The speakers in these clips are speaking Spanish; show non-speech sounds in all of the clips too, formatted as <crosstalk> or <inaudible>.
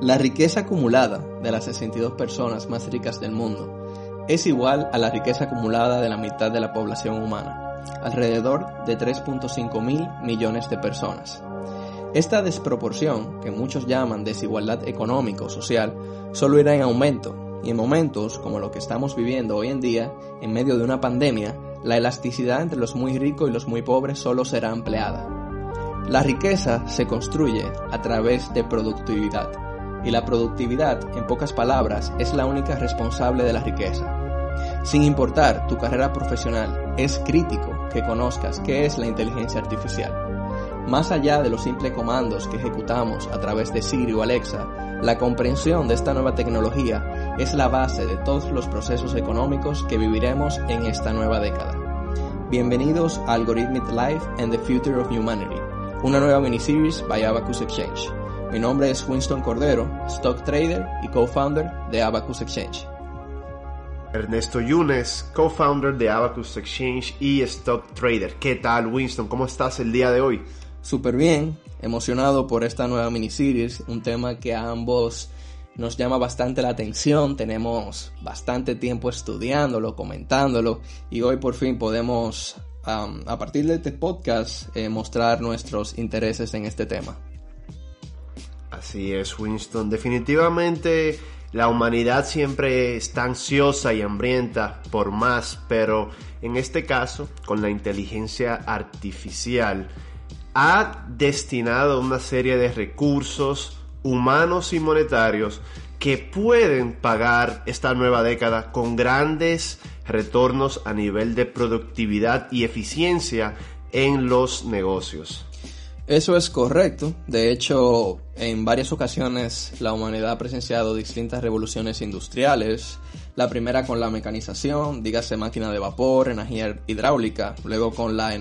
La riqueza acumulada de las 62 personas más ricas del mundo es igual a la riqueza acumulada de la mitad de la población humana, alrededor de 3.5 mil millones de personas. Esta desproporción, que muchos llaman desigualdad económico-social, solo irá en aumento, y en momentos como lo que estamos viviendo hoy en día, en medio de una pandemia, la elasticidad entre los muy ricos y los muy pobres solo será empleada. La riqueza se construye a través de productividad y la productividad, en pocas palabras, es la única responsable de la riqueza. Sin importar tu carrera profesional, es crítico que conozcas qué es la inteligencia artificial. Más allá de los simples comandos que ejecutamos a través de Siri o Alexa, la comprensión de esta nueva tecnología es la base de todos los procesos económicos que viviremos en esta nueva década. Bienvenidos a Algorithmic Life and the Future of Humanity, una nueva miniseries by Abacus Exchange. Mi nombre es Winston Cordero, stock trader y co-founder de Abacus Exchange. Ernesto Yunes, co-founder de Abacus Exchange y stock trader. ¿Qué tal, Winston? ¿Cómo estás el día de hoy? Súper bien, emocionado por esta nueva miniseries, un tema que a ambos nos llama bastante la atención, tenemos bastante tiempo estudiándolo, comentándolo y hoy por fin podemos, a partir de este podcast, eh, mostrar nuestros intereses en este tema. Así es, Winston. Definitivamente la humanidad siempre está ansiosa y hambrienta por más, pero en este caso, con la inteligencia artificial, ha destinado una serie de recursos humanos y monetarios que pueden pagar esta nueva década con grandes retornos a nivel de productividad y eficiencia en los negocios. Eso es correcto. De hecho, en varias ocasiones la humanidad ha presenciado distintas revoluciones industriales. La primera con la mecanización, dígase máquina de vapor, energía hidráulica, luego con la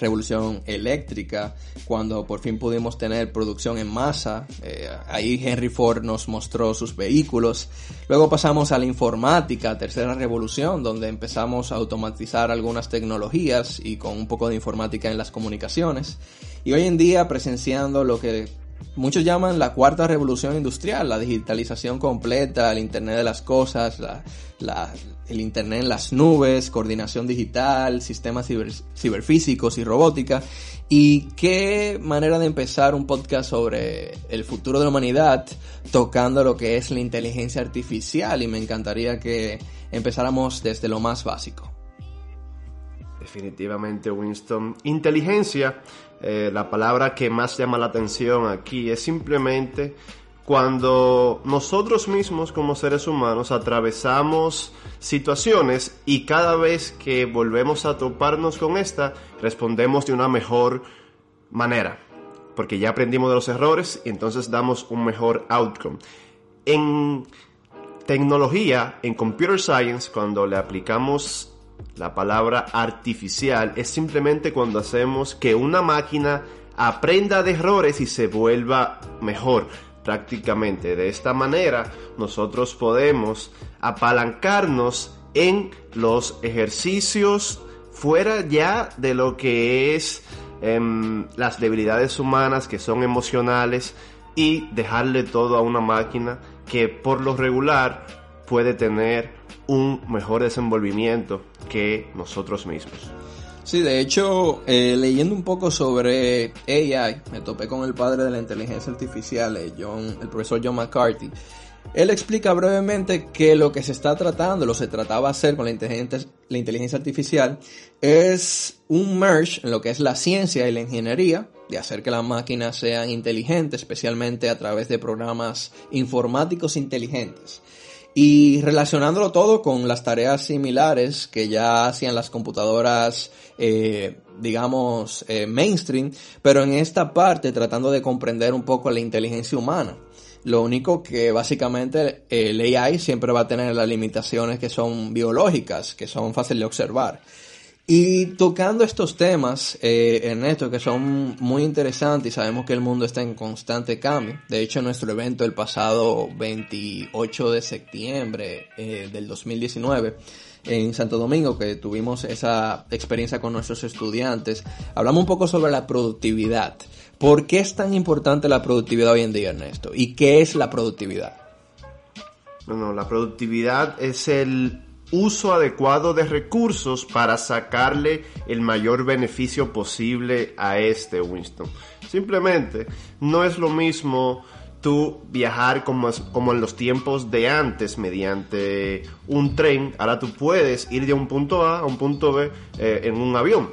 revolución eléctrica, cuando por fin pudimos tener producción en masa. Eh, ahí Henry Ford nos mostró sus vehículos. Luego pasamos a la informática, tercera revolución, donde empezamos a automatizar algunas tecnologías y con un poco de informática en las comunicaciones. Y hoy en día presenciando lo que muchos llaman la cuarta revolución industrial, la digitalización completa, el Internet de las Cosas, el Internet en las nubes, coordinación digital, sistemas ciberfísicos y robótica. Y qué manera de empezar un podcast sobre el futuro de la humanidad tocando lo que es la inteligencia artificial y me encantaría que empezáramos desde lo más básico. Definitivamente, Winston. Inteligencia, eh, la palabra que más llama la atención aquí es simplemente cuando nosotros mismos como seres humanos atravesamos situaciones y cada vez que volvemos a toparnos con esta, respondemos de una mejor manera. Porque ya aprendimos de los errores y entonces damos un mejor outcome. En tecnología, en computer science, cuando le aplicamos la palabra artificial es simplemente cuando hacemos que una máquina aprenda de errores y se vuelva mejor prácticamente. De esta manera nosotros podemos apalancarnos en los ejercicios fuera ya de lo que es em, las debilidades humanas que son emocionales y dejarle todo a una máquina que por lo regular puede tener un mejor desenvolvimiento que nosotros mismos. Sí, de hecho, eh, leyendo un poco sobre AI, me topé con el padre de la inteligencia artificial, eh, John, el profesor John McCarthy. Él explica brevemente que lo que se está tratando, lo que se trataba hacer con la la inteligencia artificial, es un merge en lo que es la ciencia y la ingeniería, de hacer que las máquinas sean inteligentes, especialmente a través de programas informáticos inteligentes. Y relacionándolo todo con las tareas similares que ya hacían las computadoras, eh, digamos, eh, mainstream, pero en esta parte tratando de comprender un poco la inteligencia humana. Lo único que básicamente el AI siempre va a tener las limitaciones que son biológicas, que son fáciles de observar. Y tocando estos temas, eh, Ernesto, que son muy interesantes y sabemos que el mundo está en constante cambio. De hecho, nuestro evento el pasado 28 de septiembre eh, del 2019 en Santo Domingo, que tuvimos esa experiencia con nuestros estudiantes, hablamos un poco sobre la productividad. ¿Por qué es tan importante la productividad hoy en día, Ernesto? ¿Y qué es la productividad? No, la productividad es el uso adecuado de recursos para sacarle el mayor beneficio posible a este Winston. Simplemente no es lo mismo tú viajar como, como en los tiempos de antes mediante un tren. Ahora tú puedes ir de un punto A a un punto B eh, en un avión.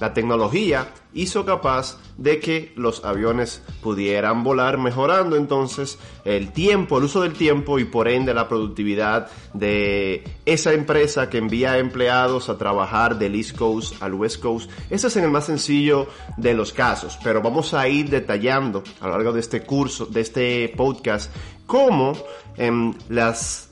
La tecnología hizo capaz de que los aviones pudieran volar, mejorando entonces el tiempo, el uso del tiempo y por ende la productividad de esa empresa que envía empleados a trabajar del East Coast al West Coast. Ese es en el más sencillo de los casos, pero vamos a ir detallando a lo largo de este curso, de este podcast, cómo en las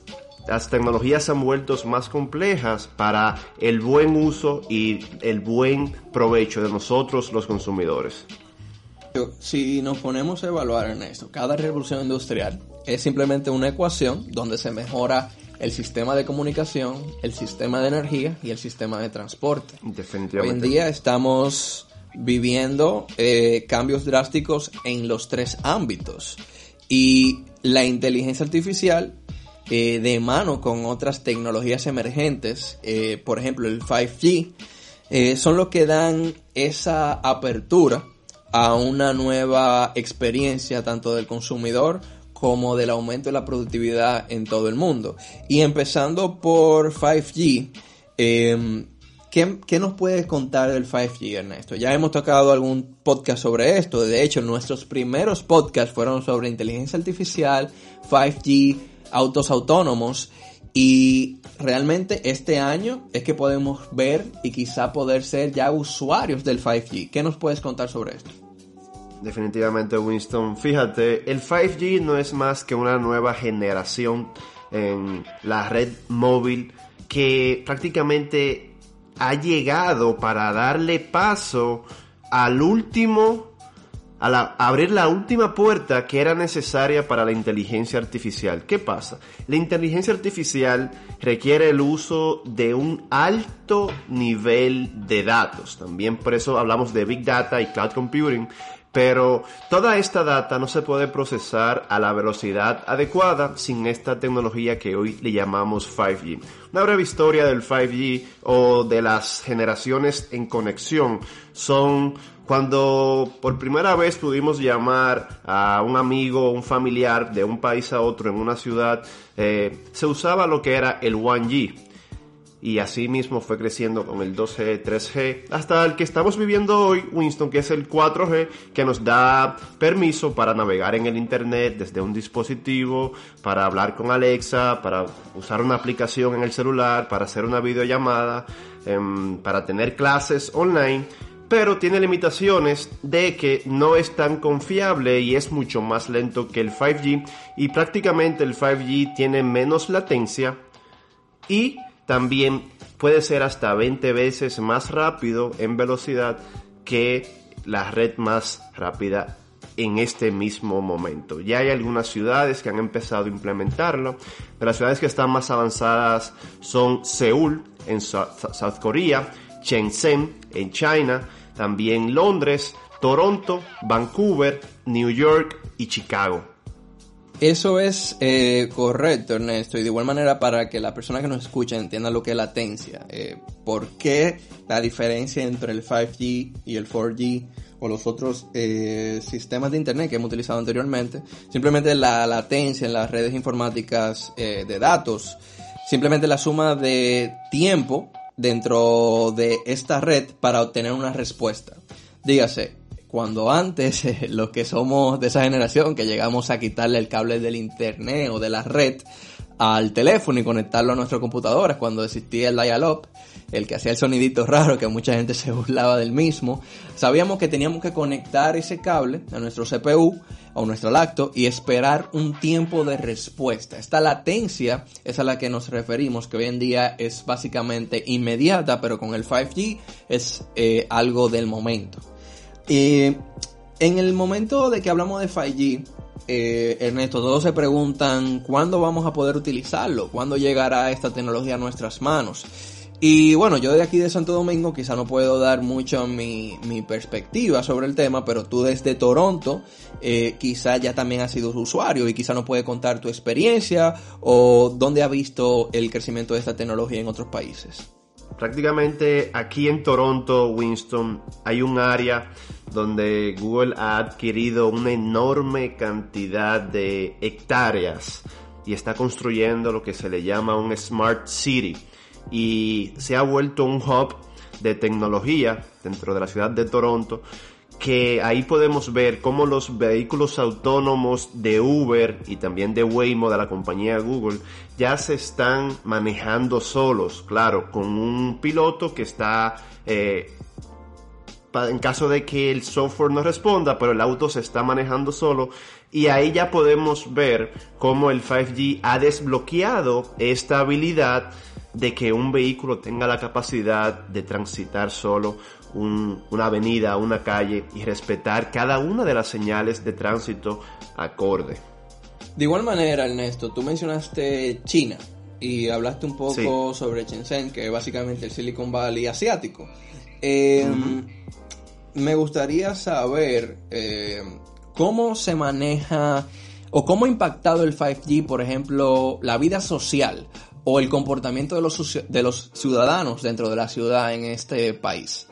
las tecnologías se han vuelto más complejas para el buen uso y el buen provecho de nosotros los consumidores. Si nos ponemos a evaluar en esto, cada revolución industrial es simplemente una ecuación donde se mejora el sistema de comunicación, el sistema de energía y el sistema de transporte. Definitivamente. Hoy en día estamos viviendo eh, cambios drásticos en los tres ámbitos y la inteligencia artificial eh, de mano con otras tecnologías emergentes, eh, por ejemplo el 5G, eh, son los que dan esa apertura a una nueva experiencia tanto del consumidor como del aumento de la productividad en todo el mundo. Y empezando por 5G, em, ¿qué, ¿qué, nos puedes contar del 5G, Ernesto? Ya hemos tocado algún podcast sobre esto. De hecho, nuestros primeros podcasts fueron sobre inteligencia artificial, 5G, autos autónomos y realmente este año es que podemos ver y quizá poder ser ya usuarios del 5G. ¿Qué nos puedes contar sobre esto? Definitivamente Winston, fíjate, el 5G no es más que una nueva generación en la red móvil que prácticamente ha llegado para darle paso al último a, abrir la última puerta que era necesaria para la inteligencia artificial. ¿Qué pasa? La inteligencia artificial requiere el uso de un alto nivel de datos. También por eso hablamos de Big Data y Cloud Computing. Pero toda esta data no se puede procesar a la velocidad adecuada sin esta tecnología que hoy le llamamos 5G. Una breve historia del 5G o de las generaciones en conexión son cuando por primera vez pudimos llamar a un amigo, un familiar de un país a otro en una ciudad, eh, se usaba lo que era el 1G. Y así mismo fue creciendo con el 2G, 3G, hasta el que estamos viviendo hoy, Winston, que es el 4G, que nos da permiso para navegar en el Internet desde un dispositivo, para hablar con Alexa, para usar una aplicación en el celular, para hacer una videollamada, em, para tener clases online pero tiene limitaciones de que no es tan confiable y es mucho más lento que el 5G y prácticamente el 5G tiene menos latencia y también puede ser hasta 20 veces más rápido en velocidad que la red más rápida en este mismo momento. Ya hay algunas ciudades que han empezado a implementarlo. De las ciudades que están más avanzadas son Seúl en South Korea, Shenzhen en China, también Londres, Toronto, Vancouver, New York y Chicago. Eso es eh, correcto, Ernesto, y de igual manera para que la persona que nos escucha entienda lo que es latencia. Eh, ¿Por qué la diferencia entre el 5G y el 4G o los otros eh, sistemas de Internet que hemos utilizado anteriormente? Simplemente la latencia en las redes informáticas de datos, simplemente la suma de tiempo dentro de esta red para obtener una respuesta. Dígase, cuando antes <laughs> los que somos de esa generación que llegamos a quitarle el cable del internet o de la red al teléfono y conectarlo a nuestras computadoras cuando existía el dial-up, el que hacía el sonidito raro que mucha gente <laughs> se burlaba del mismo, sabíamos que teníamos que conectar ese cable a nuestro CPU o nuestro lacto y esperar un tiempo de respuesta. Esta latencia es a la que nos referimos, que hoy en día es básicamente inmediata, pero con el 5G es eh, algo del momento. Y en el momento de que hablamos de 5G, eh, Ernesto, todos se preguntan cuándo vamos a poder utilizarlo, cuándo llegará esta tecnología a nuestras manos. Y bueno, yo de aquí de Santo Domingo quizá no puedo dar mucho mi, mi perspectiva sobre el tema, pero tú desde Toronto eh, quizá ya también has sido usuario y quizá no puedes contar tu experiencia o dónde has visto el crecimiento de esta tecnología en otros países. Prácticamente aquí en Toronto, Winston, hay un área donde Google ha adquirido una enorme cantidad de hectáreas y está construyendo lo que se le llama un Smart City. Y se ha vuelto un hub de tecnología dentro de la ciudad de Toronto que ahí podemos ver cómo los vehículos autónomos de Uber y también de Waymo de la compañía Google ya se están manejando solos, claro, con un piloto que está eh, en caso de que el software no responda, pero el auto se está manejando solo. Y ahí ya podemos ver cómo el 5G ha desbloqueado esta habilidad de que un vehículo tenga la capacidad de transitar solo una avenida, una calle y respetar cada una de las señales de tránsito acorde. De igual manera, Ernesto, tú mencionaste China y hablaste un poco sobre Shenzhen, que es básicamente el Silicon Valley asiático. Em, me gustaría saber eh, cómo se maneja o cómo ha impactado el 5G, por ejemplo, la vida social o el comportamiento de los, de los ciudadanos dentro de la ciudad en este país.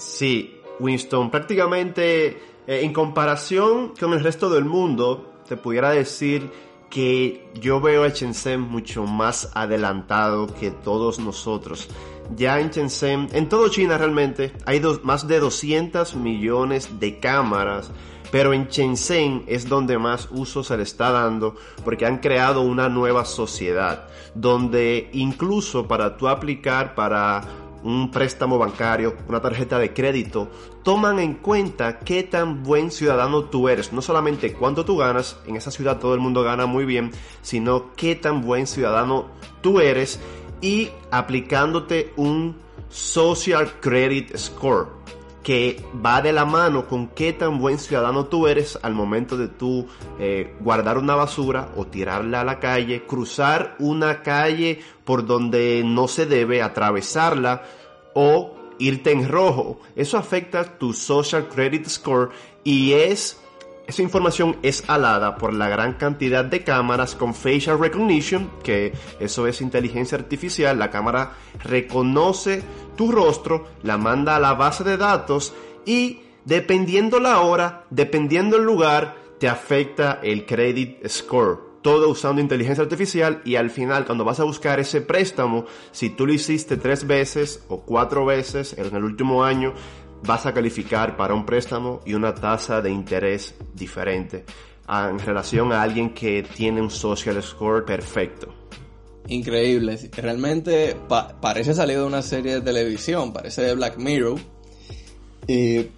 Sí, Winston, prácticamente eh, en comparación con el resto del mundo, te pudiera decir que yo veo a Shenzhen mucho más adelantado que todos nosotros. Ya en Shenzhen, en todo China realmente, hay más de 200 millones de cámaras pero en Shenzhen es donde más uso se le está dando porque han creado una nueva sociedad donde incluso para tú aplicar para un préstamo bancario, una tarjeta de crédito, toman en cuenta qué tan buen ciudadano tú eres. No solamente cuánto tú ganas, en esa ciudad todo el mundo gana muy bien, sino qué tan buen ciudadano tú eres y aplicándote un Social Credit Score que va de la mano con qué tan buen ciudadano tú eres al momento de tú eh, guardar una basura o tirarla a la calle, cruzar una calle por donde no se debe, atravesarla o irte en rojo. Eso afecta tu social credit score y es esa información es alada por la gran cantidad de cámaras con facial recognition, que eso es inteligencia artificial. La cámara reconoce tu rostro, la manda a la base de datos y dependiendo la hora, dependiendo el lugar, te afecta el credit score. Todo usando inteligencia artificial y al final cuando vas a buscar ese préstamo, si tú lo hiciste tres veces o cuatro veces en el último año, vas a calificar para un préstamo y una tasa de interés diferente en relación a alguien que tiene un social score perfecto. Increíble, realmente parece salido de una serie de televisión, parece de Black Mirror.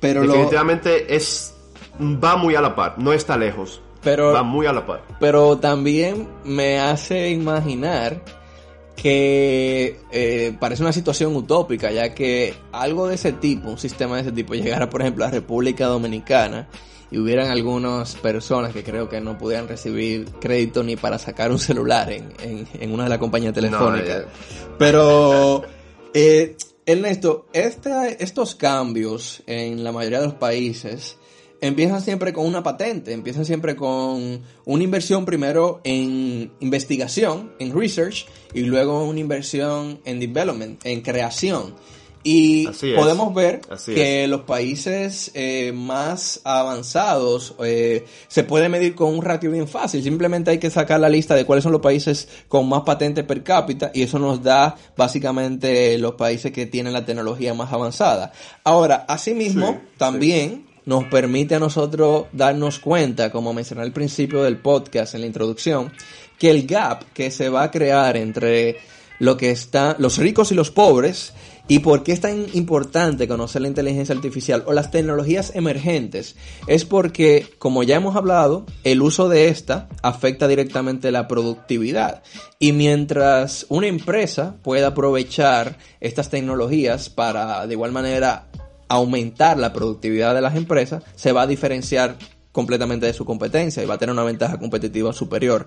pero Definitivamente es va muy a la par, no está lejos. Pero, va muy a la par. Pero también me hace imaginar que eh, parece una situación utópica, ya que algo de ese tipo, un sistema de ese tipo, llegara por ejemplo a República Dominicana y hubieran algunas personas que creo que no pudieran recibir crédito ni para sacar un celular en, una de las compañías telefónicas. Pero, eh, Ernesto, este, estos cambios en la mayoría de los países empiezan siempre con una patente, empiezan siempre con una inversión primero en investigación, en research, y luego una inversión en development, en creación. Y podemos ver que los países eh, más avanzados eh, se puede medir con un ratio bien fácil. Simplemente hay que sacar la lista de cuáles son los países con más patentes per cápita y eso nos da básicamente los países que tienen la tecnología más avanzada. Ahora, asimismo, también nos permite a nosotros darnos cuenta, como mencioné al principio del podcast en la introducción, que el gap que se va a crear entre lo que está, los ricos y los pobres, y por qué es tan importante conocer la inteligencia artificial o las tecnologías emergentes, es porque, como ya hemos hablado, el uso de esta afecta directamente la productividad. Y mientras una empresa pueda aprovechar estas tecnologías para de igual manera aumentar la productividad de las empresas, se va a diferenciar completamente de su competencia y va a tener una ventaja competitiva superior.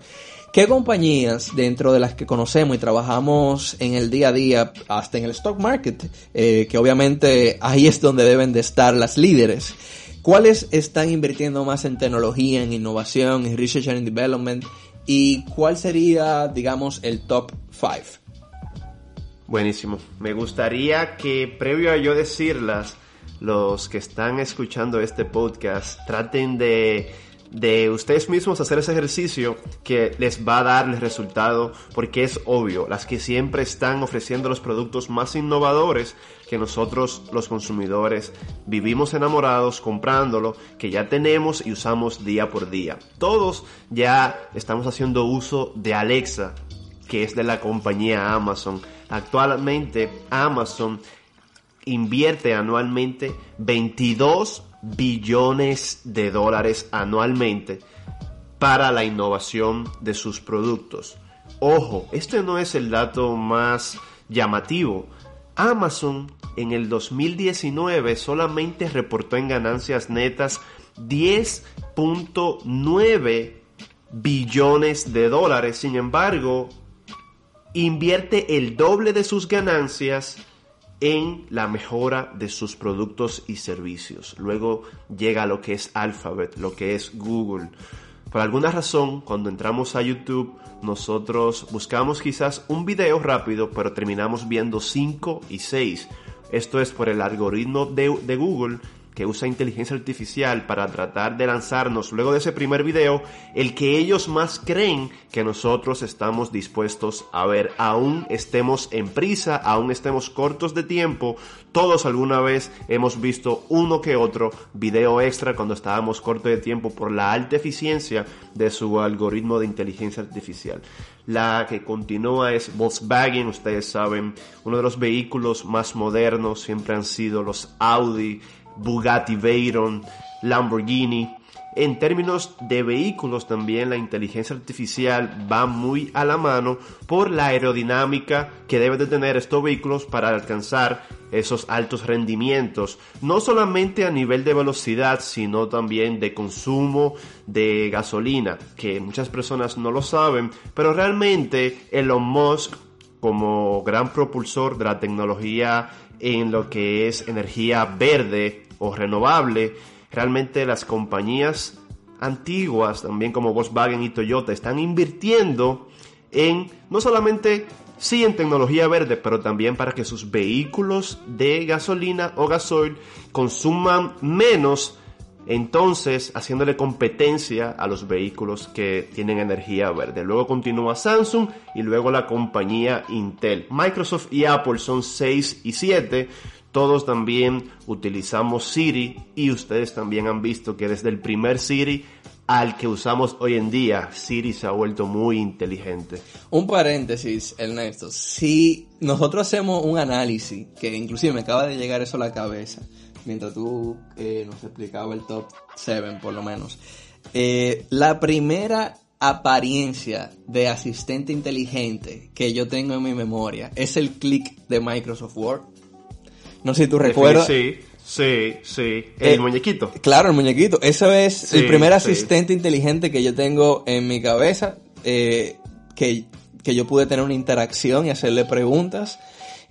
¿Qué compañías dentro de las que conocemos y trabajamos en el día a día, hasta en el stock market, eh, que obviamente ahí es donde deben de estar las líderes, cuáles están invirtiendo más en tecnología, en innovación, en research and development y cuál sería, digamos, el top 5? Buenísimo. Me gustaría que previo a yo decirlas, los que están escuchando este podcast traten de, de ustedes mismos hacer ese ejercicio que les va a dar el resultado porque es obvio, las que siempre están ofreciendo los productos más innovadores que nosotros los consumidores vivimos enamorados comprándolo, que ya tenemos y usamos día por día. Todos ya estamos haciendo uso de Alexa, que es de la compañía Amazon. Actualmente Amazon invierte anualmente 22 billones de dólares anualmente para la innovación de sus productos. Ojo, este no es el dato más llamativo. Amazon en el 2019 solamente reportó en ganancias netas 10.9 billones de dólares. Sin embargo, invierte el doble de sus ganancias en la mejora de sus productos y servicios. Luego llega lo que es Alphabet, lo que es Google. Por alguna razón, cuando entramos a YouTube, nosotros buscamos quizás un video rápido, pero terminamos viendo 5 y 6. Esto es por el algoritmo de, de Google que usa inteligencia artificial para tratar de lanzarnos luego de ese primer video el que ellos más creen que nosotros estamos dispuestos a ver. Aún estemos en prisa, aún estemos cortos de tiempo, todos alguna vez hemos visto uno que otro video extra cuando estábamos cortos de tiempo por la alta eficiencia de su algoritmo de inteligencia artificial. La que continúa es Volkswagen, ustedes saben, uno de los vehículos más modernos siempre han sido los Audi, Bugatti Veyron, Lamborghini. En términos de vehículos también la inteligencia artificial va muy a la mano por la aerodinámica que deben de tener estos vehículos para alcanzar esos altos rendimientos, no solamente a nivel de velocidad, sino también de consumo de gasolina, que muchas personas no lo saben, pero realmente Elon Musk como gran propulsor de la tecnología en lo que es energía verde o renovable, realmente las compañías antiguas, también como Volkswagen y Toyota, están invirtiendo en no solamente sí en tecnología verde, pero también para que sus vehículos de gasolina o gasoil consuman menos, entonces haciéndole competencia a los vehículos que tienen energía verde. Luego continúa Samsung y luego la compañía Intel. Microsoft y Apple son 6 y 7 todos también utilizamos Siri y ustedes también han visto que desde el primer Siri al que usamos hoy en día, Siri se ha vuelto muy inteligente. Un paréntesis, Ernesto. Si nosotros hacemos un análisis, que inclusive me acaba de llegar eso a la cabeza, mientras tú eh, nos explicabas el top 7 por lo menos. Eh, la primera apariencia de asistente inteligente que yo tengo en mi memoria es el clic de Microsoft Word. No sé si tú recuerdas. Sí, sí, sí. El Eh, muñequito. Claro, el muñequito. Eso es Sí, el primer sí. asistente inteligente que yo tengo en mi cabeza, eh, que, que yo pude tener una interacción y hacerle preguntas,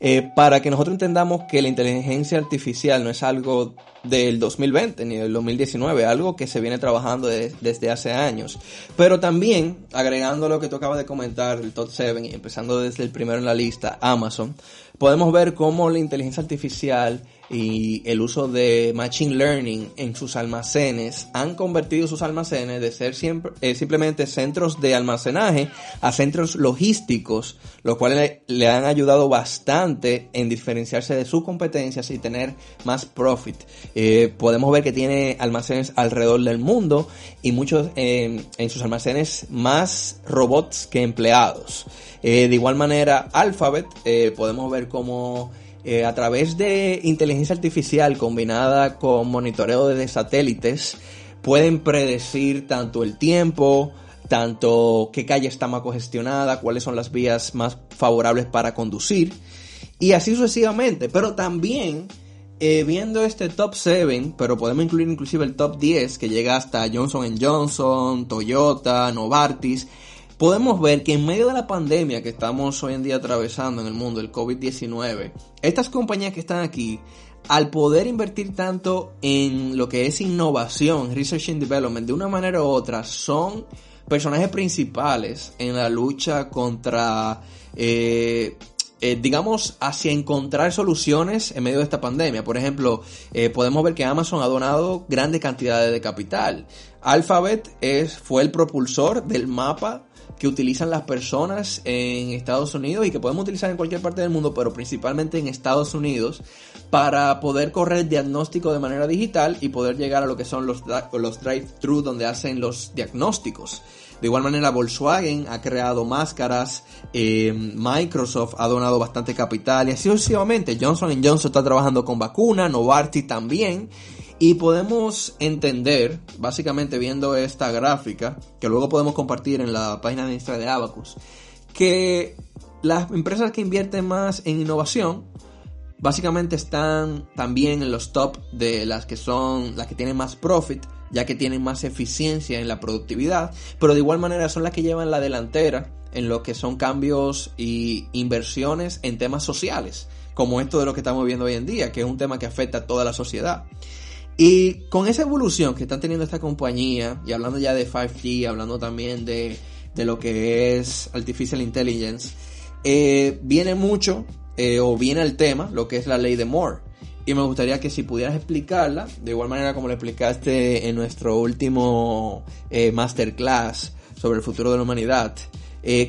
eh, para que nosotros entendamos que la inteligencia artificial no es algo del 2020 ni del 2019, algo que se viene trabajando de- desde hace años. Pero también, agregando lo que tú acabas de comentar, el top 7 y empezando desde el primero en la lista, Amazon, podemos ver cómo la inteligencia artificial y el uso de Machine Learning en sus almacenes han convertido sus almacenes de ser siempre, eh, simplemente centros de almacenaje a centros logísticos, lo cual le, le han ayudado bastante en diferenciarse de sus competencias y tener más profit. Eh, podemos ver que tiene almacenes alrededor del mundo y muchos eh, en sus almacenes más robots que empleados. Eh, de igual manera, Alphabet, eh, podemos ver cómo eh, a través de inteligencia artificial combinada con monitoreo de satélites, pueden predecir tanto el tiempo, tanto qué calle está más congestionada, cuáles son las vías más favorables para conducir, y así sucesivamente. Pero también eh, viendo este top 7, pero podemos incluir inclusive el top 10 que llega hasta Johnson Johnson, Toyota, Novartis, podemos ver que en medio de la pandemia que estamos hoy en día atravesando en el mundo, el COVID-19, estas compañías que están aquí, al poder invertir tanto en lo que es innovación, research and development, de una manera u otra, son personajes principales en la lucha contra, eh, eh, digamos, hacia encontrar soluciones en medio de esta pandemia. Por ejemplo, eh, podemos ver que Amazon ha donado grandes cantidades de capital. Alphabet es, fue el propulsor del mapa que utilizan las personas en Estados Unidos y que podemos utilizar en cualquier parte del mundo, pero principalmente en Estados Unidos, para poder correr el diagnóstico de manera digital y poder llegar a lo que son los, los drive-thru donde hacen los diagnósticos. De igual manera, Volkswagen ha creado máscaras, eh, Microsoft ha donado bastante capital y así sucesivamente. Johnson Johnson está trabajando con vacuna, Novartis también. Y podemos entender, básicamente viendo esta gráfica, que luego podemos compartir en la página de Instagram de Abacus, que las empresas que invierten más en innovación, básicamente están también en los top de las que son las que tienen más profit, ya que tienen más eficiencia en la productividad, pero de igual manera son las que llevan la delantera en lo que son cambios y inversiones en temas sociales, como esto de lo que estamos viendo hoy en día, que es un tema que afecta a toda la sociedad. Y con esa evolución que están teniendo esta compañía, y hablando ya de 5G, hablando también de, lo que es Artificial Intelligence, eh, viene mucho, eh, o viene el tema, lo que es la ley de Moore. Y me gustaría que si pudieras explicarla, de igual manera como lo explicaste en nuestro último eh, masterclass sobre el futuro de la humanidad,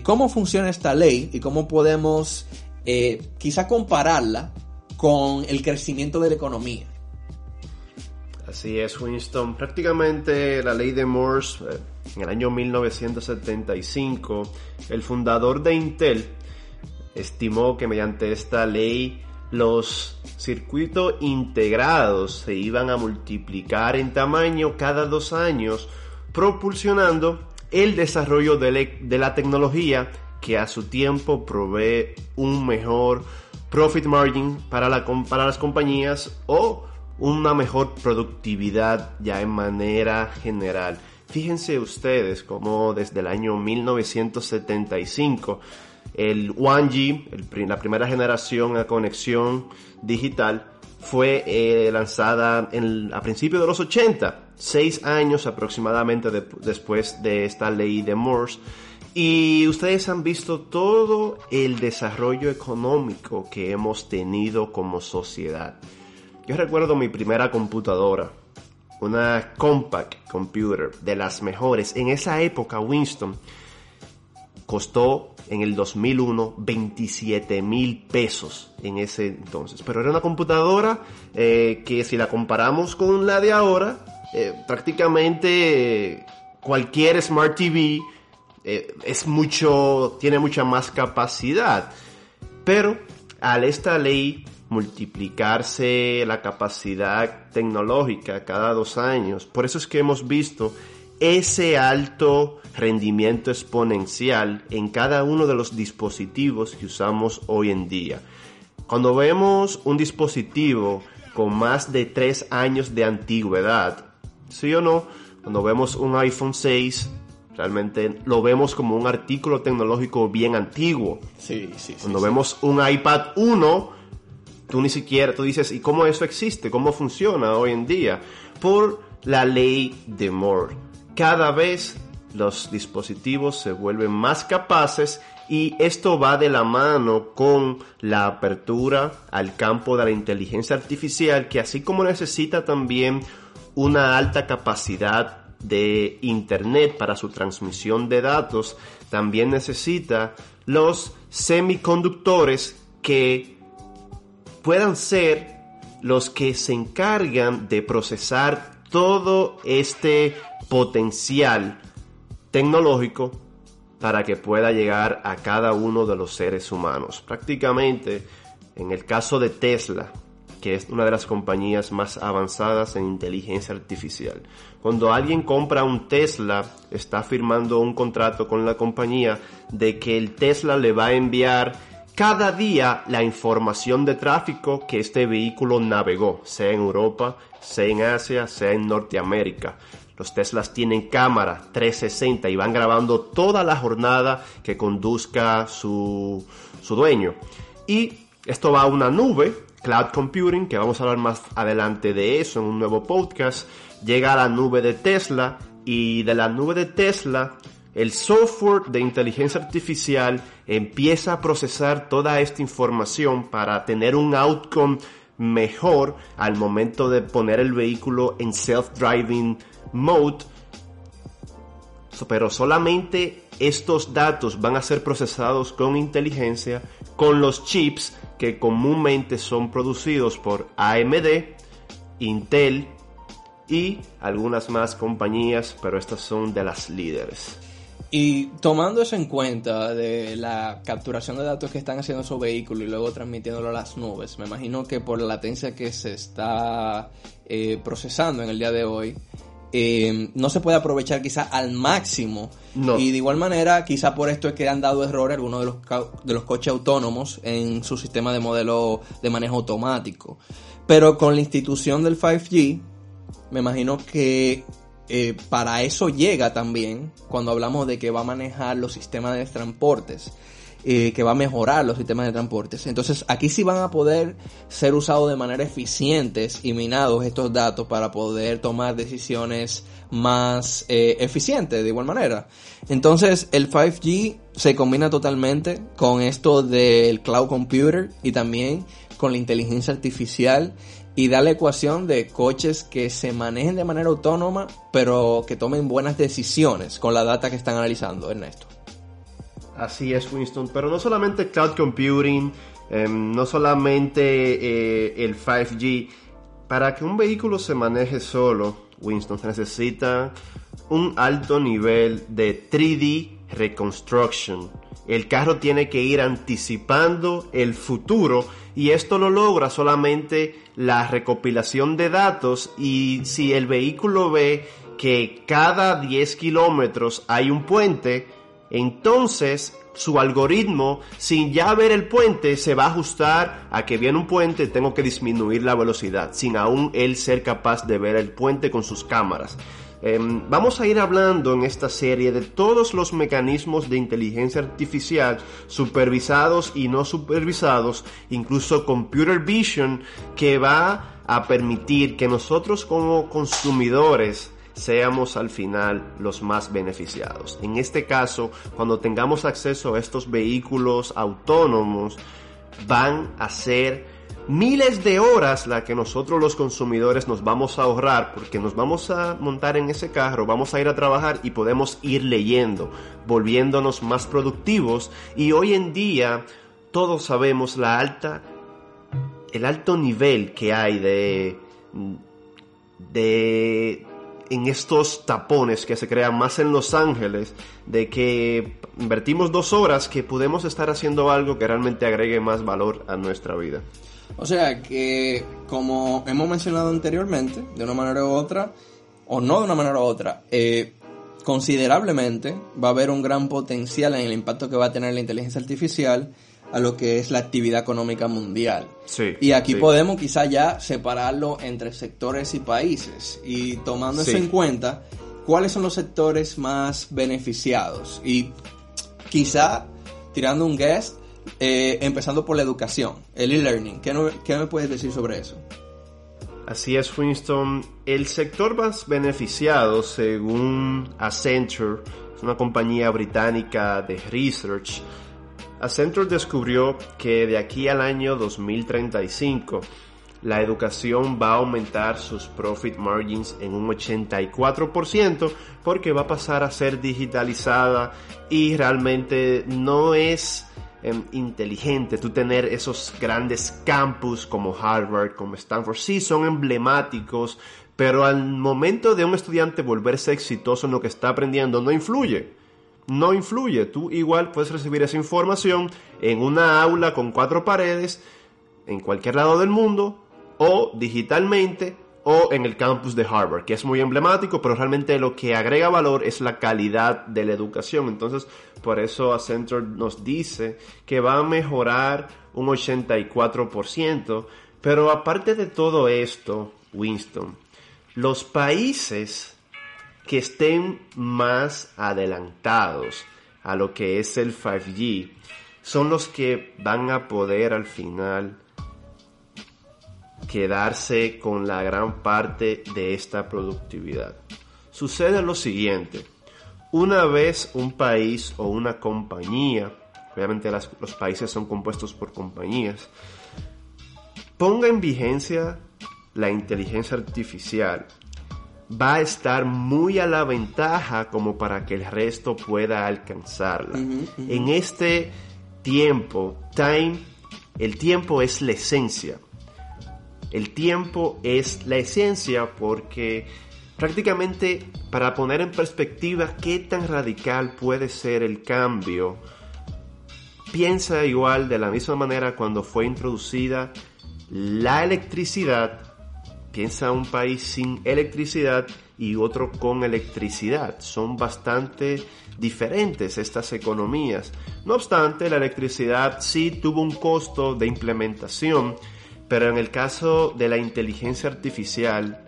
cómo funciona esta ley y cómo podemos quizá compararla con el crecimiento de la economía. Así es, Winston. Prácticamente la ley de Morse, eh, en el año 1975, el fundador de Intel estimó que mediante esta ley los circuitos integrados se iban a multiplicar en tamaño cada dos años, propulsionando el desarrollo de, la tecnología que a su tiempo provee un mejor profit margin para, para las compañías o una mejor productividad ya en manera general. Fíjense ustedes cómo desde el año 1975 el 1G, la primera generación de conexión digital, fue eh, lanzada a principios de los 80, seis años aproximadamente después de esta ley de Morse. Y ustedes han visto todo el desarrollo económico que hemos tenido como sociedad. Yo recuerdo mi primera computadora, una Compact Computer de las mejores. En esa época, Winston costó en el 2001 27 mil pesos en ese entonces. Pero era una computadora eh, que si la comparamos con la de ahora, eh, prácticamente cualquier Smart TV eh, es mucho, tiene mucha más capacidad. Pero al esta ley multiplicarse la capacidad tecnológica cada dos años. Por eso es que hemos visto ese alto rendimiento exponencial en cada uno de los dispositivos que usamos hoy en día. Cuando vemos un dispositivo con más de tres años de antigüedad, sí o no, cuando vemos un iPhone 6, realmente lo vemos como un artículo tecnológico bien antiguo. Sí, sí, Cuando vemos un iPad 1, tú ni siquiera, tú dices, ¿y cómo eso existe? ¿Cómo funciona hoy en día? Por la ley de Moore. Cada vez los dispositivos se vuelven más capaces y esto va de la mano con la apertura al campo de la inteligencia artificial que así como necesita también una alta capacidad de internet para su transmisión de datos, también necesita los semiconductores que puedan ser los que se encargan de procesar todo este potencial tecnológico para que pueda llegar a cada uno de los seres humanos. Prácticamente, en el caso de Tesla, que es una de las compañías más avanzadas en inteligencia artificial. Cuando alguien compra un Tesla, está firmando un contrato con la compañía de que el Tesla le va a enviar cada día la información de tráfico que este vehículo navegó, sea en Europa, sea en Asia, sea en Norteamérica. Los Teslas tienen cámara 360 y van grabando toda la jornada que conduzca su, su dueño. Y esto va a una nube, cloud computing, que vamos a hablar más adelante de eso en un nuevo podcast. Llega a la nube de Tesla y de la nube de Tesla el software de inteligencia artificial empieza a procesar toda esta información para tener un outcome mejor al momento de poner el vehículo en self-driving mode. Pero solamente estos datos van a ser procesados con inteligencia con los chips que comúnmente son producidos por AMD, Intel y algunas más compañías, pero estas son de las líderes. Y tomando eso en cuenta de la capturación de datos que están haciendo esos vehículos y luego transmitiéndolo a las nubes, me imagino que por la latencia que se está eh, procesando en el día de hoy, eh, no se puede aprovechar quizá al máximo. Y de igual manera, quizá por esto es que han dado errores algunos de los, de los coches autónomos en su sistema de modelo de manejo automático. Pero con la institución del 5G, me imagino que eh, para eso llega también cuando hablamos de que va a manejar los sistemas de transportes, eh, que va a mejorar los sistemas de transportes. Entonces aquí sí van a poder ser usados de manera eficiente y minados estos datos para poder tomar decisiones más eh, eficientes de igual manera. Entonces el 5G se combina totalmente con esto del cloud computer y también con la inteligencia artificial y da la ecuación de coches que se manejen de manera autónoma, pero que tomen buenas decisiones con la data que están analizando, Ernesto. Así es, Winston, pero no solamente cloud computing, em, no solamente eh, el 5G. Para que un vehículo se maneje solo, Winston, se necesita un alto nivel de 3D reconstruction. El carro tiene que ir anticipando el futuro y esto lo logra solamente la recopilación de datos y si el vehículo ve que cada 10 kilómetros hay un puente, entonces su algoritmo, sin ya ver el puente, se va a ajustar a que viene un puente, tengo que disminuir la velocidad, sin aún él ser capaz de ver el puente con sus cámaras. Em, vamos a ir hablando en esta serie de todos los mecanismos de inteligencia artificial supervisados y no supervisados, incluso computer vision, que va a permitir que nosotros como consumidores seamos al final los más beneficiados. En este caso, cuando tengamos acceso a estos vehículos autónomos, van a ser miles de horas la que nosotros los consumidores nos vamos a ahorrar porque nos vamos a montar en ese carro, vamos a ir a trabajar y podemos ir leyendo, volviéndonos más productivos y hoy en día todos sabemos la alta el alto nivel que hay de de en estos tapones que se crean más en Los Ángeles, de que invertimos dos horas que podemos estar haciendo algo que realmente agregue más valor a nuestra vida. O sea que, como hemos mencionado anteriormente, de una manera u otra, o no de una manera u otra, eh, considerablemente va a haber un gran potencial en el impacto que va a tener la inteligencia artificial a lo que es la actividad económica mundial. y aquí podemos quizá ya separarlo entre sectores y países. Y tomando eso en cuenta, ¿cuáles son los sectores más beneficiados? Y quizá tirando un guest, eh, empezando por la educación, el e-learning. ¿Qué, me puedes decir sobre eso? Así es, Winston. El sector más beneficiado, según Accenture, es una compañía británica de research, Accenture descubrió que de aquí al año 2035 la educación va a aumentar sus profit margins en un 84% porque va a pasar a ser digitalizada y realmente no es Em, inteligente, tú tener esos grandes campus como Harvard, como Stanford, sí son emblemáticos, pero al momento de un estudiante volverse exitoso en lo que está aprendiendo, no influye. No influye. Tú igual puedes recibir esa información en una aula con cuatro paredes, en cualquier lado del mundo, o digitalmente, o en el campus de Harvard, que es muy emblemático, pero realmente lo que agrega valor es la calidad de la educación. Entonces, por eso Accenture nos dice que va a mejorar un 84%. Pero aparte de todo esto, Winston, los países que estén más adelantados a lo que es el 5G son los que van a poder al final quedarse con la gran parte de esta productividad. Sucede lo siguiente, una vez un país o una compañía, obviamente los países son compuestos por compañías, ponga en vigencia la inteligencia artificial, va a estar muy a la ventaja como para que el resto pueda alcanzarla. En este tiempo, time, el tiempo es la esencia. El tiempo es la esencia porque prácticamente para poner en perspectiva qué tan radical puede ser el cambio, piensa igual de la misma manera cuando fue introducida la electricidad, piensa un país sin electricidad y otro con electricidad. Son bastante diferentes estas economías. No obstante, la electricidad sí tuvo un costo de implementación pero en el caso de la inteligencia artificial,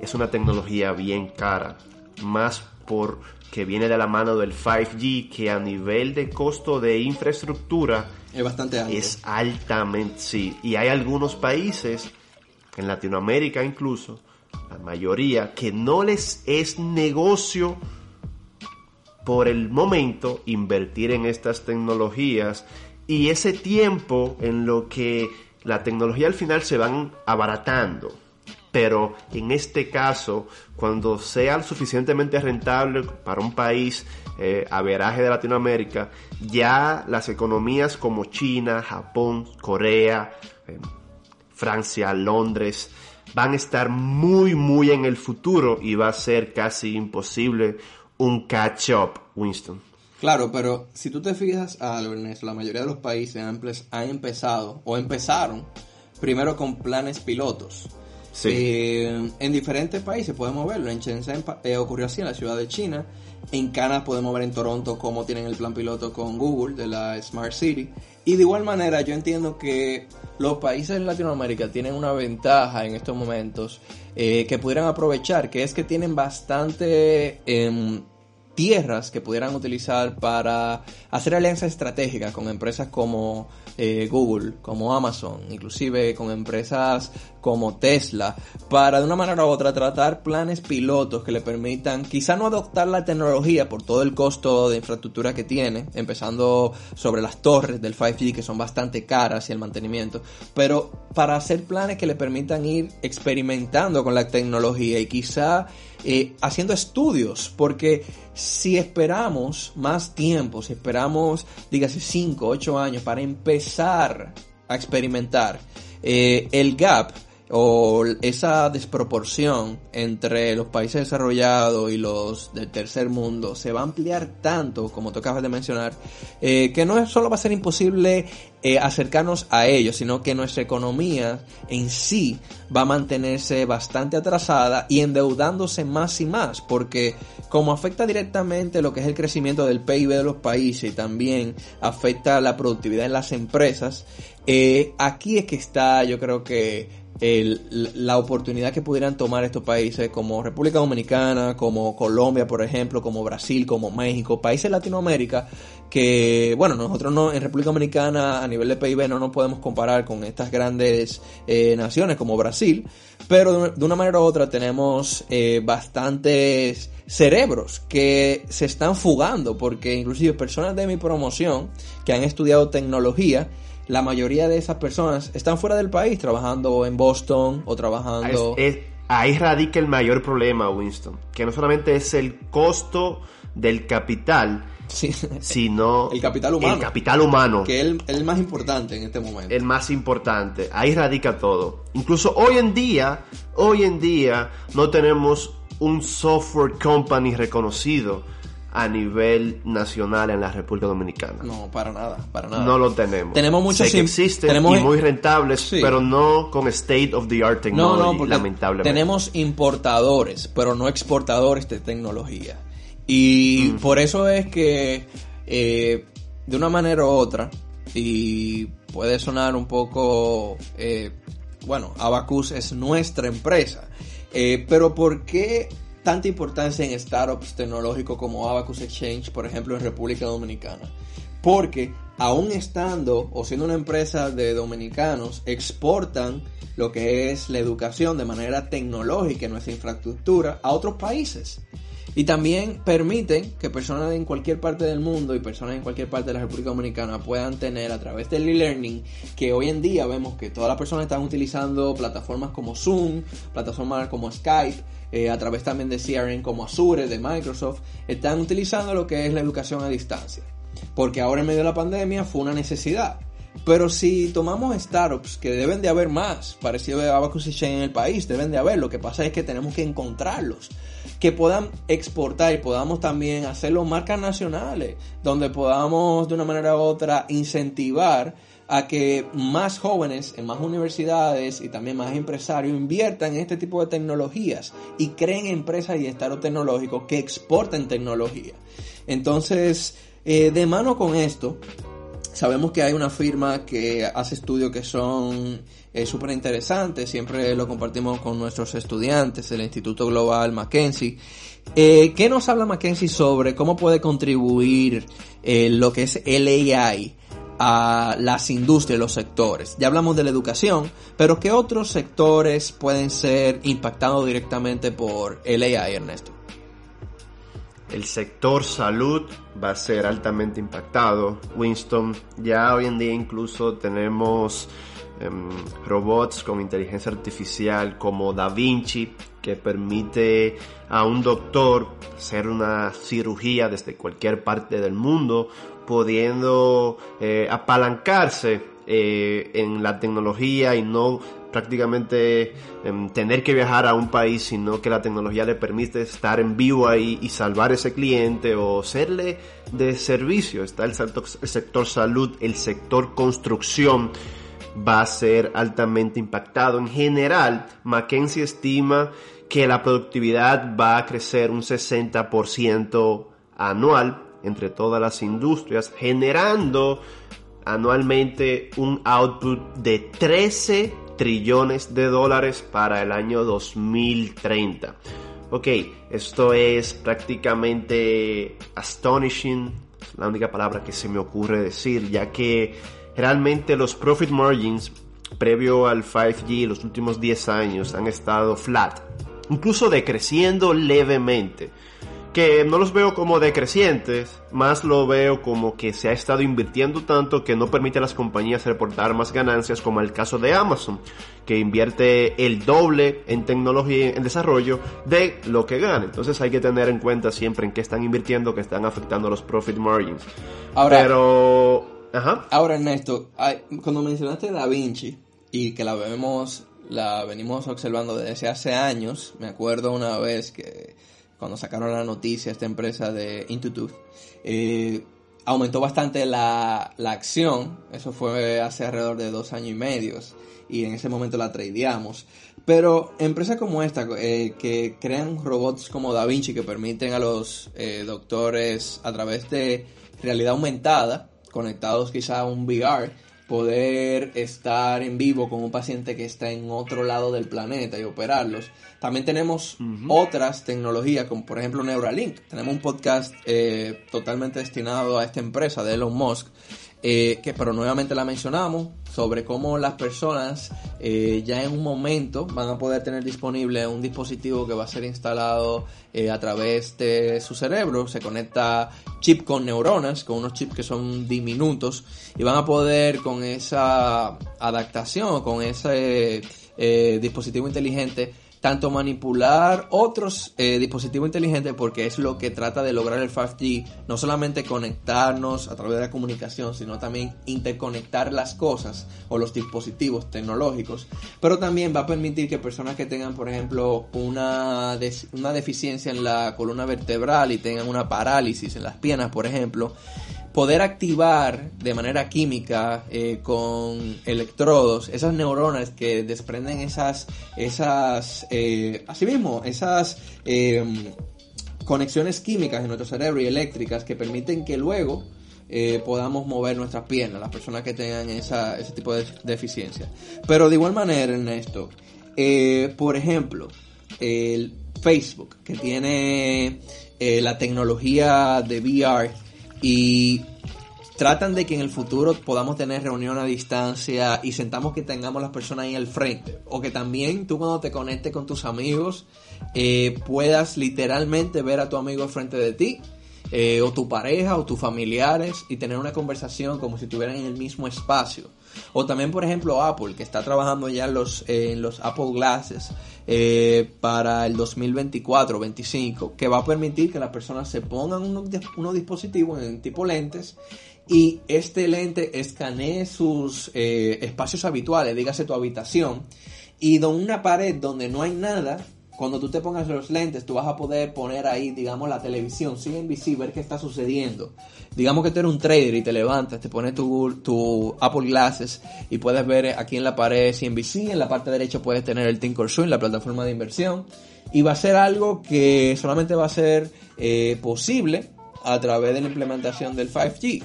es una tecnología bien cara, más porque viene de la mano del 5G, que a nivel de costo de infraestructura es bastante alto. Es altamente, sí. Y hay algunos países, en Latinoamérica incluso, la mayoría, que no les es negocio por el momento invertir en estas tecnologías y ese tiempo en lo que la tecnología al final se van abaratando. Pero en este caso, cuando sea suficientemente rentable para un país eh, a veraje de Latinoamérica, ya las economías como China, Japón, Corea, eh, Francia, Londres, van a estar muy, muy en el futuro y va a ser casi imposible un catch-up, Winston. Claro, pero si tú te fijas, Albert, la mayoría de los países han, empezado o empezaron primero con planes pilotos. Sí. Eh, en diferentes países podemos verlo. En Shenzhen eh, ocurrió así en la ciudad de China. En Canadá podemos ver en Toronto cómo tienen el plan piloto con Google de la Smart City. Y de igual manera yo entiendo que los países de Latinoamérica tienen una ventaja en estos momentos eh, que pudieran aprovechar, que es que tienen bastante em, tierras que pudieran utilizar para hacer alianzas estratégicas con empresas como eh, Google, como Amazon, inclusive con empresas como Tesla, para de una manera u otra tratar planes pilotos que le permitan quizá no adoptar la tecnología por todo el costo de infraestructura que tiene, empezando sobre las torres del 5G que son bastante caras y el mantenimiento, pero para hacer planes que le permitan ir experimentando con la tecnología y quizá eh, haciendo estudios, porque si esperamos más tiempo, si esperamos, dígase, 5, 8 años para empezar a experimentar, eh, el gap o esa desproporción entre los países desarrollados y los del tercer mundo se va a ampliar tanto, como tú acabas de mencionar, eh, que no solo va a ser imposible eh, acercarnos a ellos, sino que nuestra economía en sí va a mantenerse bastante atrasada y endeudándose más y más, porque como afecta directamente lo que es el crecimiento del PIB de los países y también afecta la productividad en las empresas, eh, aquí es que está, yo creo que la oportunidad que pudieran tomar estos países como República Dominicana, como Colombia, por ejemplo, como Brasil, como México, países de Latinoamérica que, bueno, nosotros no, en República Dominicana a nivel de PIB no nos podemos comparar con estas grandes eh, naciones como Brasil, pero de una manera u otra tenemos eh, bastantes cerebros que se están fugando, porque inclusive personas de mi promoción que han estudiado tecnología, la mayoría de esas personas están fuera del país, trabajando en Boston o trabajando... ahí radica el mayor problema, Winston, que no solamente es el costo del capital, sino <laughs> el capital humano. El capital humano. Que es el, más importante en este momento. El más importante. Ahí radica todo. Incluso hoy en día, hoy en día no tenemos un software company reconocido a nivel nacional en la República Dominicana. No, para nada, para nada. No lo tenemos. Tenemos muchos sé que existen tenemos- y muy rentables, Sí. pero no con state of the art No, technology, no, lamentablemente. tenemos importadores, pero no exportadores de tecnología. Y por eso es que, eh, de una manera u otra, y puede sonar un poco, eh, bueno, Abacus es nuestra empresa, eh, pero ¿por qué tanta importancia en startups tecnológicos como Abacus Exchange, por ejemplo, en República Dominicana? Porque aún estando o siendo una empresa de dominicanos, exportan lo que es la educación de manera tecnológica en nuestra infraestructura a otros países. Y también permiten que personas en cualquier parte del mundo y personas en cualquier parte de la República Dominicana puedan tener a través del e-learning, que hoy en día vemos que todas las personas están utilizando plataformas como Zoom, plataformas como Skype, eh, a través también de CRM como Azure, de Microsoft, están utilizando lo que es la educación a distancia. Porque ahora en medio de la pandemia fue una necesidad. Pero si tomamos startups, que deben de haber más, parecido a Abacus Exchange en el país, deben de haber, lo que pasa es que tenemos que encontrarlos, que puedan exportar y podamos también hacerlo marcas nacionales, donde podamos de una manera u otra incentivar a que más jóvenes en más universidades y también más empresarios inviertan en este tipo de tecnologías y creen empresas y estados tecnológicos que exporten tecnología. Entonces, eh, de mano con esto, Sabemos que hay una firma que hace estudios que son eh, súper interesantes, siempre lo compartimos con nuestros estudiantes, el Instituto Global Mackenzie. Eh, ¿Qué nos habla Mackenzie sobre cómo puede contribuir lo que es el AI a las industrias, los sectores? Ya hablamos de la educación, pero ¿qué otros sectores pueden ser impactados directamente por el AI, Ernesto? El sector salud va a ser altamente impactado. Winston, ya hoy en día incluso tenemos em, robots con inteligencia artificial como Da Vinci que permite a un doctor hacer una cirugía desde cualquier parte del mundo, pudiendo eh, apalancarse eh, en la tecnología y no prácticamente em, tener que viajar a un país, sino que la tecnología le permite estar en vivo ahí y salvar ese cliente o serle de servicio. Está el sector, el sector salud, el sector construcción va a ser altamente impactado. En general, McKinsey estima que la productividad va a crecer un 60% anual entre todas las industrias, generando anualmente un output de 13 trillones de dólares para el año 2030. Ok, esto es prácticamente astonishing, es la única palabra que se me ocurre decir, ya que realmente los profit margins previo al 5G los últimos 10 años han estado flat, incluso decreciendo levemente que no los veo como decrecientes, más lo veo como que se ha estado invirtiendo tanto que no permite a las compañías reportar más ganancias, como el caso de Amazon, que invierte el doble en tecnología, en desarrollo, de lo que gana. Entonces hay que tener en cuenta siempre en qué están invirtiendo, que están afectando los profit margins. Ahora, Pero... Ajá. Ahora, Ernesto, cuando mencionaste Da Vinci y que la vemos, la venimos observando desde hace años, me acuerdo una vez que cuando sacaron la noticia esta empresa de Intuitive, eh, aumentó bastante la, la acción, eso fue hace alrededor de dos años y medio, y en ese momento la tradeamos. Pero empresas como esta, eh, que crean robots como Da Vinci, que permiten a los eh, doctores a través de realidad aumentada, conectados quizá a un VR, poder estar en vivo con un paciente que está en otro lado del planeta y operarlos. También tenemos uh -huh. otras tecnologías, como por ejemplo Neuralink. Tenemos un podcast eh, totalmente destinado a esta empresa de Elon Musk, eh, que pero nuevamente la mencionamos, sobre cómo las personas eh, ya en un momento van a poder tener disponible un dispositivo que va a ser instalado eh, a través de su cerebro, se conecta chip con neuronas, con unos chips que son diminutos, y van a poder con esa adaptación, con ese eh, dispositivo inteligente, tanto manipular otros eh, dispositivos inteligentes, porque es lo que trata de lograr el 5G, no solamente conectarnos a través de la comunicación, sino también interconectar las cosas o los dispositivos tecnológicos, pero también va a permitir que personas que tengan, por ejemplo, una, una deficiencia en la columna vertebral y tengan una parálisis en las piernas, por ejemplo, poder activar de manera química eh, con electrodos esas neuronas que desprenden esas, esas, eh, asimismo, esas eh, conexiones químicas en nuestro cerebro y eléctricas que permiten que luego podamos mover nuestras piernas, las personas que tengan esa, ese tipo de deficiencia. Pero de igual manera, Ernesto, por ejemplo, el Facebook, que tiene la tecnología de VR, y tratan de que en el futuro podamos tener reunión a distancia y sentamos que tengamos las personas ahí al frente. O que también tú cuando te conectes con tus amigos eh, puedas literalmente ver a tu amigo al frente de ti. Eh, o tu pareja o tus familiares y tener una conversación como si estuvieran en el mismo espacio. O también, por ejemplo, Apple, que está trabajando ya los, en los Apple Glasses eh, para el 2024-25, que va a permitir que las personas se pongan unos, dispositivos en tipo lentes y este lente escanee sus eh, espacios habituales, dígase tu habitación, y de una pared donde no hay nada, cuando tú te pongas los lentes, tú vas a poder poner ahí, digamos, la televisión, CNBC, ver qué está sucediendo. Digamos que tú eres un trader y te levantas, te pones tu, Apple Glasses y puedes ver aquí en la pared CNBC, en la parte derecha puedes tener el Thinkorswim, la plataforma de inversión. Y va a ser algo que solamente va a ser eh, posible a través de la implementación del 5G.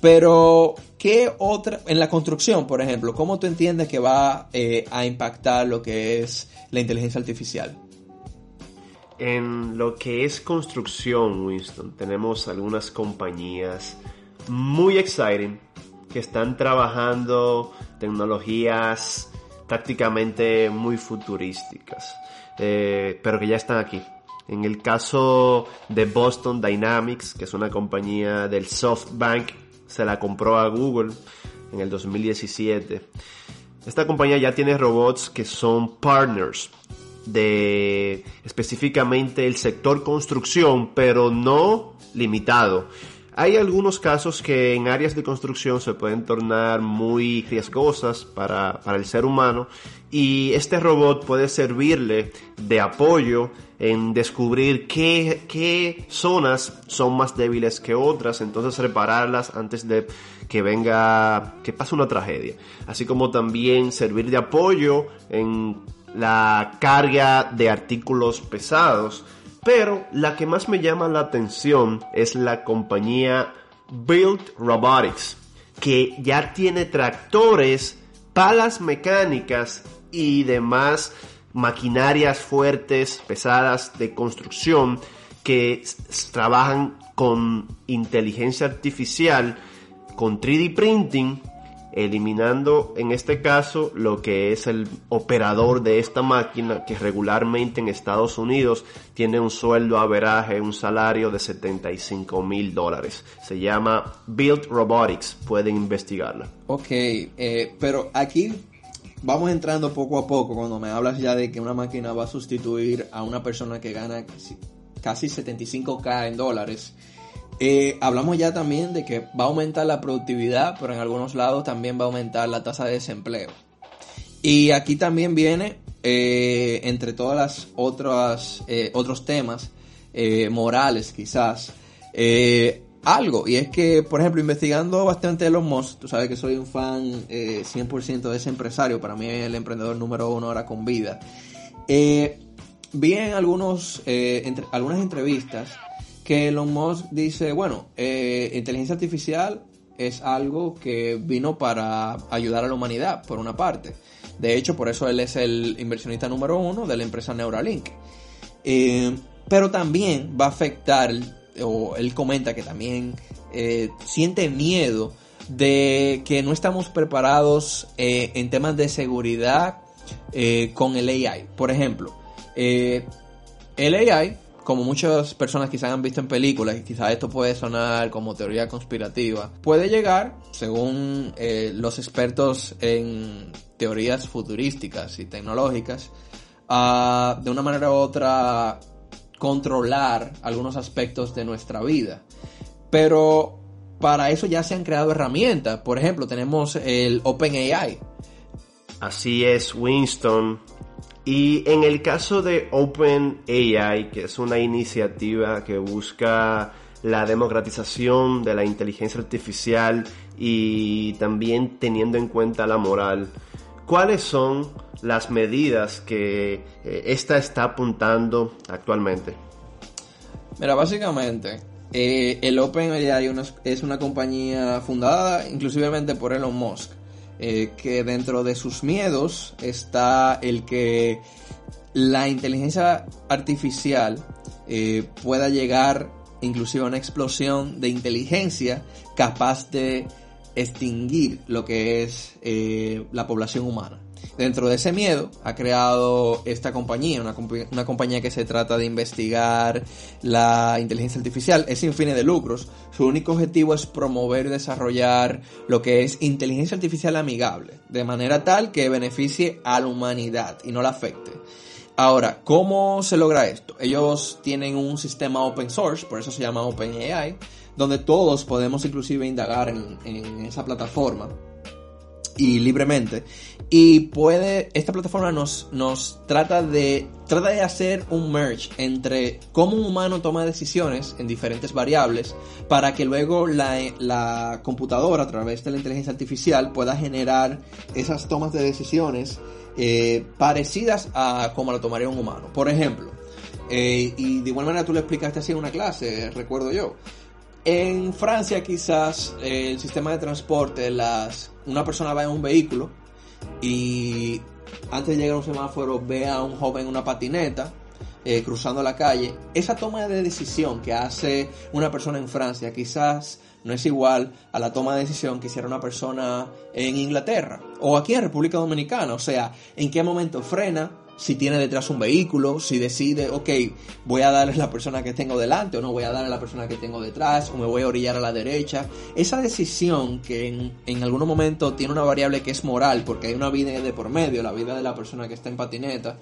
Pero, ¿qué otra, en la construcción, por ejemplo, cómo tú entiendes que va eh, a impactar lo que es la inteligencia artificial? En lo que es construcción, Winston, tenemos algunas compañías muy exciting que están trabajando tecnologías prácticamente muy futurísticas, eh, pero que ya están aquí. En el caso de Boston Dynamics, que es una compañía del SoftBank, se la compró a Google en el 2017. Esta compañía ya tiene robots que son partners de específicamente el sector construcción, pero no limitado. Hay algunos casos que en áreas de construcción se pueden tornar muy riesgosas para, para el ser humano y este robot puede servirle de apoyo en descubrir qué, qué, zonas son más débiles que otras, entonces repararlas antes de que venga, que pase una tragedia. Así como también servir de apoyo en la carga de artículos pesados. Pero la que más me llama la atención es la compañía Build Robotics, que ya tiene tractores, palas mecánicas y demás maquinarias fuertes, pesadas de construcción que trabajan con inteligencia artificial, con 3D printing eliminando en este caso lo que es el operador de esta máquina que regularmente en Estados Unidos tiene un sueldo averaje, un salario de 75 mil dólares. Se llama Build Robotics, pueden investigarla. Ok, eh, pero aquí vamos entrando poco a poco cuando me hablas ya de que una máquina va a sustituir a una persona que gana casi 75k en dólares. Eh, hablamos ya también de que va a aumentar la productividad, pero en algunos lados también va a aumentar la tasa de desempleo. Y aquí también viene, eh, entre todas las otras eh, otros temas morales quizás, algo. Y es que, por ejemplo, investigando bastante de los Musk, tú sabes que soy un fan 100% de ese empresario, para mí es el emprendedor número uno ahora con vida. vi en algunos, entre, algunas entrevistas que Elon Musk dice, bueno, eh, inteligencia artificial es algo que vino para ayudar a la humanidad, por una parte. De hecho, por eso él es el inversionista número uno de la empresa Neuralink. Eh, pero también va a afectar, o él comenta que también eh, siente miedo de que no estamos preparados en temas de seguridad con el AI. Por ejemplo, el AI como muchas personas quizás han visto en películas, y quizás esto puede sonar como teoría conspirativa, puede llegar, según eh, los expertos en teorías futurísticas y tecnológicas, a, de una manera u otra, controlar algunos aspectos de nuestra vida. Pero para eso ya se han creado herramientas. Por ejemplo, tenemos el OpenAI. Así es, Winston. Y en el caso de OpenAI, que es una iniciativa que busca la democratización de la inteligencia artificial y también teniendo en cuenta la moral, ¿cuáles son las medidas que eh, esta está apuntando actualmente? Mira, básicamente, eh, el OpenAI es una compañía fundada inclusivemente por Elon Musk, eh, que dentro de sus miedos está el que la inteligencia artificial pueda llegar inclusive a una explosión de inteligencia capaz de extinguir lo que es la población humana. Dentro de ese miedo ha creado esta compañía, una, compañía que se trata de investigar la inteligencia artificial, es sin fines de lucros. Su único objetivo es promover y desarrollar lo que es inteligencia artificial amigable, de manera tal que beneficie a la humanidad y no la afecte. Ahora, ¿cómo se logra esto? Ellos tienen un sistema open source, por eso se llama OpenAI, donde todos podemos inclusive indagar en esa plataforma y libremente. Y puede, esta plataforma nos, nos trata de, trata de hacer un merge entre cómo un humano toma decisiones en diferentes variables para que luego la, la computadora a través de la inteligencia artificial pueda generar esas tomas de decisiones eh, parecidas a como lo tomaría un humano. Por ejemplo, eh, y de igual manera tú le explicaste así en una clase, recuerdo yo. En Francia quizás el sistema de transporte, las, una persona va en un vehículo y antes de llegar a un semáforo ve a un joven en una patineta eh, cruzando la calle. Esa toma de decisión que hace una persona en Francia quizás no es igual a la toma de decisión que hiciera una persona en Inglaterra o aquí en República Dominicana. O sea, en qué momento frena, si tiene detrás un vehículo, si decide, ok, voy a darle a la persona que tengo delante o no voy a darle a la persona que tengo detrás o me voy a orillar a la derecha. Esa decisión que en, en algún momento tiene una variable que es moral porque hay una vida de por medio, la vida de la persona que está en patineta,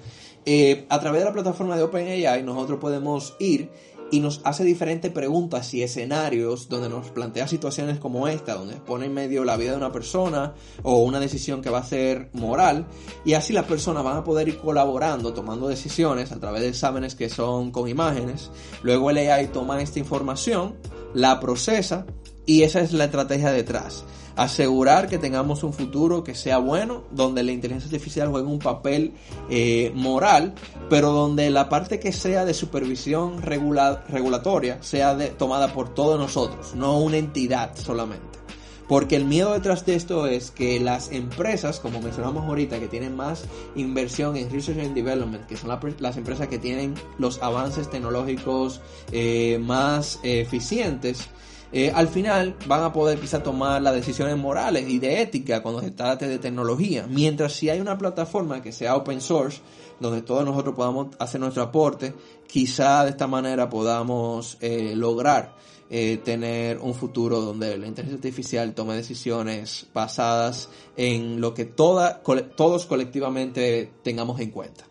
eh, a través de la plataforma de OpenAI nosotros podemos ir y nos hace diferentes preguntas y escenarios donde nos plantea situaciones como esta, donde pone en medio la vida de una persona o una decisión que va a ser moral y así las personas van a poder ir colaborando, tomando decisiones a través de exámenes que son con imágenes. Luego el AI toma esta información, la procesa y esa es la estrategia detrás asegurar que tengamos un futuro que sea bueno, donde la inteligencia artificial juegue un papel eh, moral, pero donde la parte que sea de supervisión regulatoria sea tomada por todos nosotros, no una entidad solamente. Porque el miedo detrás de esto es que las empresas, como mencionamos ahorita, que tienen más inversión en Research and Development, que son las empresas que tienen los avances tecnológicos eh, más eh, eficientes, eh, al final van a poder quizá tomar las decisiones morales y de ética cuando se trate de tecnología. Mientras si hay una plataforma que sea open source, donde todos nosotros podamos hacer nuestro aporte, quizá de esta manera podamos eh, lograr eh, tener un futuro donde la inteligencia artificial tome decisiones basadas en lo que todos colectivamente tengamos en cuenta.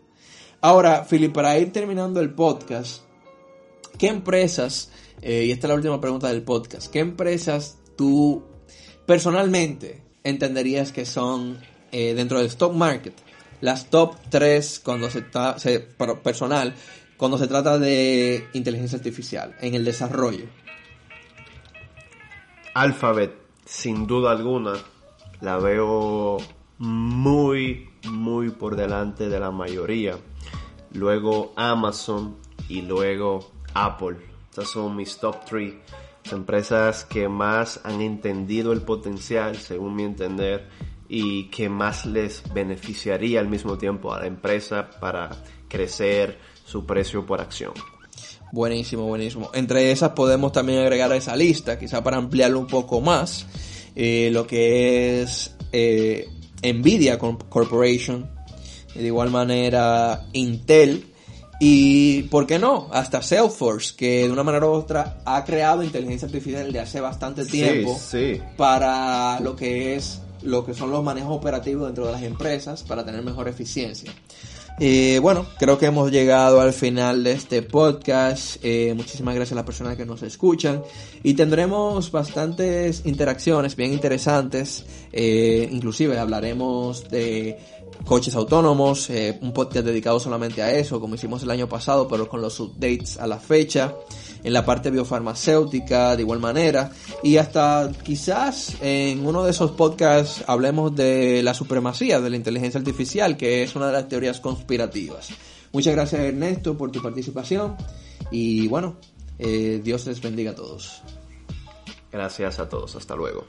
Ahora, Philip, para ir terminando el podcast, ¿qué empresas eh, y esta es la última pregunta del podcast. ¿Qué empresas tú personalmente entenderías que son eh, dentro del stock market las top 3 cuando se, está personal cuando se trata de inteligencia artificial en el desarrollo? Alphabet, sin duda alguna, la veo muy, muy por delante de la mayoría. Luego Amazon y luego Apple son mis top 3 empresas que más han entendido el potencial, según mi entender, y que más les beneficiaría al mismo tiempo a la empresa para crecer su precio por acción. Buenísimo, buenísimo. Entre esas podemos también agregar a esa lista, quizá para ampliarlo un poco más, eh, lo que es eh, Nvidia Corporation, de igual manera Intel, y, ¿por qué no? Hasta Salesforce, que de una manera u otra ha creado inteligencia artificial desde hace bastante tiempo para lo que es lo que son los manejos operativos dentro de las empresas para tener mejor eficiencia. Eh, bueno, creo que hemos llegado al final de este podcast. Eh, muchísimas gracias a las personas que nos escuchan. Y tendremos bastantes interacciones bien interesantes. Eh, inclusive hablaremos de coches autónomos, un podcast dedicado solamente a eso, como hicimos el año pasado, pero con los updates a la fecha en la parte biofarmacéutica de igual manera y hasta quizás en uno de esos podcasts hablemos de la supremacía de la inteligencia artificial que es una de las teorías conspirativas. Muchas gracias Ernesto por tu participación y bueno, eh, Dios les bendiga a todos. Gracias a todos, hasta luego.